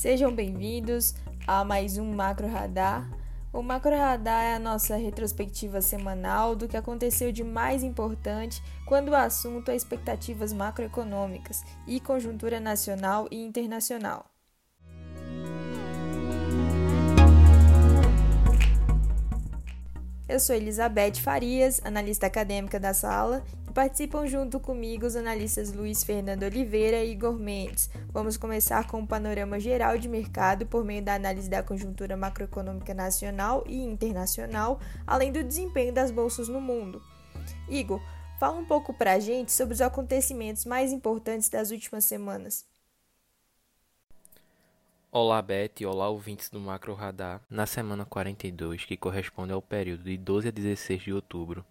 Sejam bem-vindos a mais um Macro Radar. O Macro Radar é a nossa retrospectiva semanal do que aconteceu de mais importante quando o assunto é expectativas macroeconômicas e conjuntura nacional e internacional. Eu sou Elizabeth Farias, analista acadêmica da sala, e participam junto comigo os analistas Luiz Fernando Oliveira e Igor Mendes. Vamos começar com um panorama geral de mercado por meio da análise da conjuntura macroeconômica nacional e internacional, além do desempenho das bolsas no mundo. Igor, fala um pouco para a gente sobre os acontecimentos mais importantes das últimas semanas. Olá, Beth, olá, ouvintes do Macro Radar. Na semana 42, que corresponde ao período de 12 a 16 de outubro,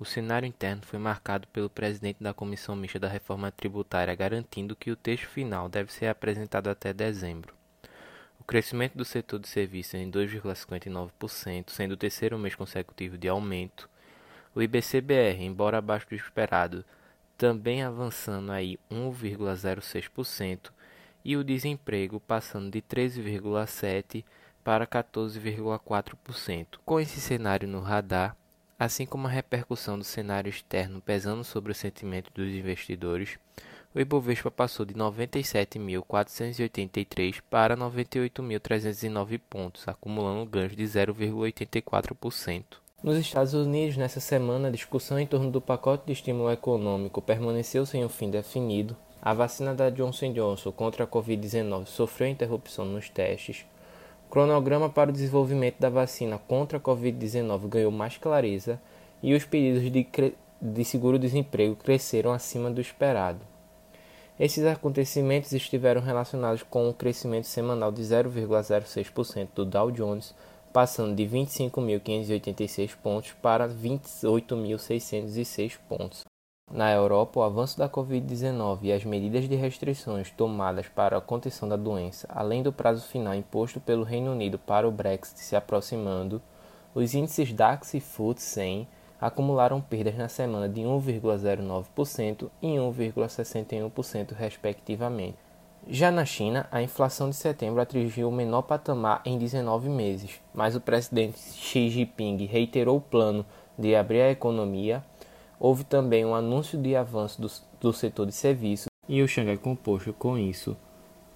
o cenário interno foi marcado pelo presidente da Comissão Mista da Reforma Tributária garantindo que o texto final deve ser apresentado até dezembro. O crescimento do setor de serviços em 2,59%, sendo o terceiro mês consecutivo de aumento. O IBCBR, embora abaixo do esperado, também avançando aí 1,06%, e o desemprego passando de 13,7% para 14,4%. Com esse cenário no radar, assim como a repercussão do cenário externo pesando sobre o sentimento dos investidores, o Ibovespa passou de 97.483 para 98.309 pontos, acumulando ganhos de 0,84%. Nos Estados Unidos, nessa semana, a discussão em torno do pacote de estímulo econômico permaneceu sem um fim definido, a vacina da Johnson Johnson contra a Covid-19 sofreu interrupção nos testes. O cronograma para o desenvolvimento da vacina contra a Covid-19 ganhou mais clareza e os pedidos de, de seguro-desemprego cresceram acima do esperado. Esses acontecimentos estiveram relacionados com o crescimento semanal de 0,06% do Dow Jones, passando de 25.586 pontos para 28.606 pontos. Na Europa, o avanço da Covid-19 e as medidas de restrições tomadas para a contenção da doença, além do prazo final imposto pelo Reino Unido para o Brexit se aproximando, os índices DAX e FTSE 100 acumularam perdas na semana de 1,09% e 1,61% respectivamente. Já na China, a inflação de setembro atingiu o menor patamar em 19 meses, mas o presidente Xi Jinping reiterou o plano de abrir a economia Houve também um anúncio de avanço do, do setor de serviços e o Xangai Composto, com isso,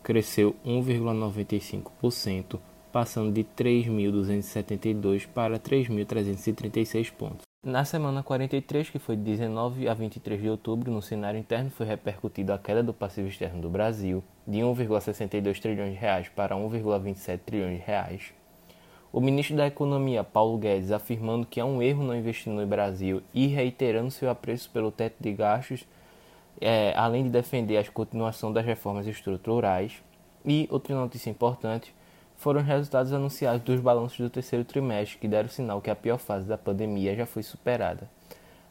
cresceu 1,95%, passando de 3.272 para 3.336 pontos. Na semana 43, que foi de 19 a 23 de outubro, no cenário interno foi repercutido a queda do passivo externo do Brasil de 1,62 trilhões de reais para 1,27 trilhões de reais o ministro da Economia, Paulo Guedes, afirmando que é um erro não investir no Brasil e reiterando seu apreço pelo teto de gastos, é, além de defender a continuação das reformas estruturais. E outra notícia importante foram os resultados anunciados dos balanços do terceiro trimestre, que deram sinal que a pior fase da pandemia já foi superada.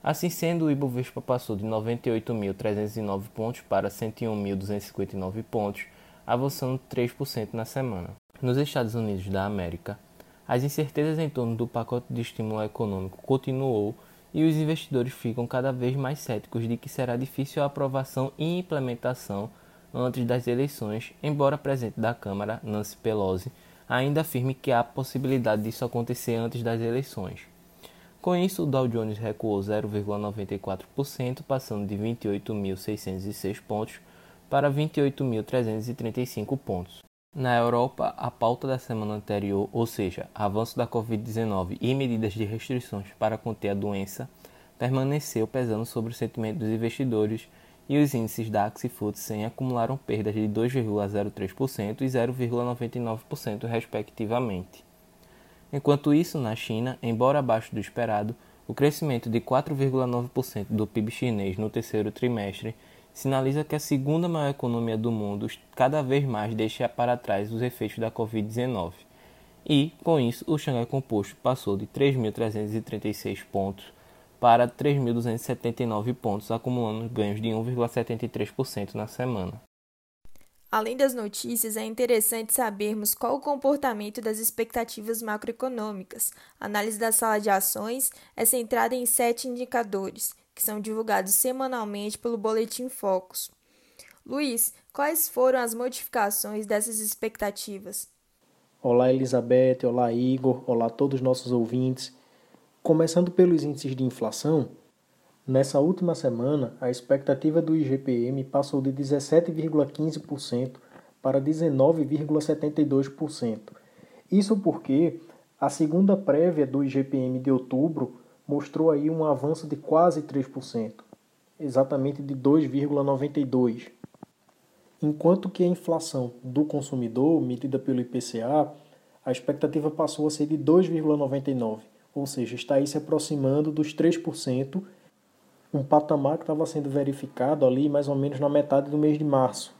Assim sendo, o Ibovespa passou de 98.309 pontos para 101.259 pontos, avançando 3% na semana. Nos Estados Unidos da América, as incertezas em torno do pacote de estímulo econômico continuou e os investidores ficam cada vez mais céticos de que será difícil a aprovação e implementação antes das eleições, embora a presidente da Câmara, Nancy Pelosi, ainda afirme que há possibilidade disso acontecer antes das eleições. Com isso, o Dow Jones recuou 0,94%, passando de 28.606 pontos para 28.335 pontos. Na Europa, a pauta da semana anterior, ou seja, avanço da Covid-19 e medidas de restrições para conter a doença, permaneceu pesando sobre o sentimento dos investidores e os índices DAX e FTSE 100 acumularam perdas de 2,03% e 0,99% respectivamente. Enquanto isso, na China, embora abaixo do esperado, o crescimento de 4,9% do PIB chinês no terceiro trimestre sinaliza que a segunda maior economia do mundo cada vez mais deixa para trás os efeitos da Covid-19. E, com isso, o Xangai Composto passou de 3.336 pontos para 3.279 pontos, acumulando ganhos de 1,73% na semana. Além das notícias, é interessante sabermos qual o comportamento das expectativas macroeconômicas. A análise da sala de ações é centrada em sete indicadores, que são divulgados semanalmente pelo Boletim Focus. Luiz, quais foram as modificações dessas expectativas? Olá, Elizabeth, olá, Igor, olá a todos os nossos ouvintes. Começando pelos índices de inflação, nessa última semana a expectativa do IGPM passou de 17,15% para 19,72%. Isso porque a segunda prévia do IGPM de outubro mostrou aí um avanço de quase 3%, exatamente de 2,92%. Enquanto que a inflação do consumidor, medida pelo IPCA, a expectativa passou a ser de 2,99%, ou seja, está aí se aproximando dos 3%, um patamar que estava sendo verificado ali mais ou menos na metade do mês de março.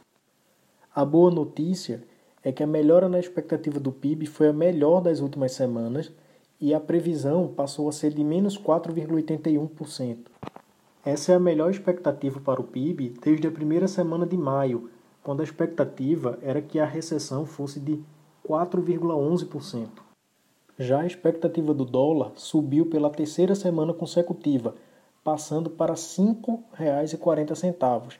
A boa notícia é que a melhora na expectativa do PIB foi a melhor das últimas semanas e a previsão passou a ser de menos 4,81%. Essa é a melhor expectativa para o PIB desde a primeira semana de maio, quando a expectativa era que a recessão fosse de 4,11%. Já a expectativa do dólar subiu pela terceira semana consecutiva, passando para R$ 5,40.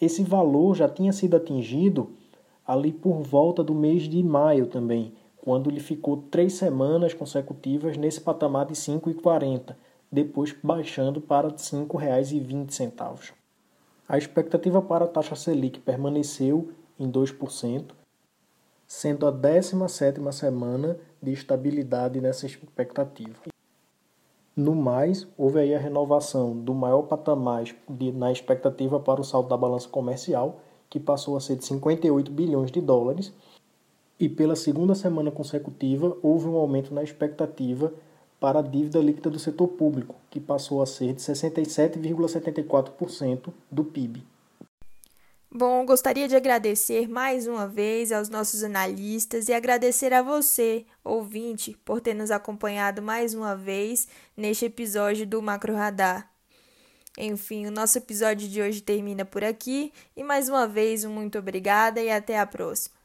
Esse valor já tinha sido atingido ali por volta do mês de maio também, quando ele ficou três semanas consecutivas nesse patamar de R$ 5,40, depois baixando para R$ 5,20. A expectativa para a taxa Selic permaneceu em 2%, sendo a 17ª semana de estabilidade nessa expectativa. No mais, houve aí a renovação do maior patamar de, na expectativa para o saldo da balança comercial, que passou a ser de 58 bilhões de dólares, e pela segunda semana consecutiva houve um aumento na expectativa para a dívida líquida do setor público, que passou a ser de 67,74% do PIB. Bom, gostaria de agradecer mais uma vez aos nossos analistas e agradecer a você, ouvinte, por ter nos acompanhado mais uma vez neste episódio do Macro Radar. Enfim, o nosso episódio de hoje termina por aqui e mais uma vez um muito obrigada e até a próxima.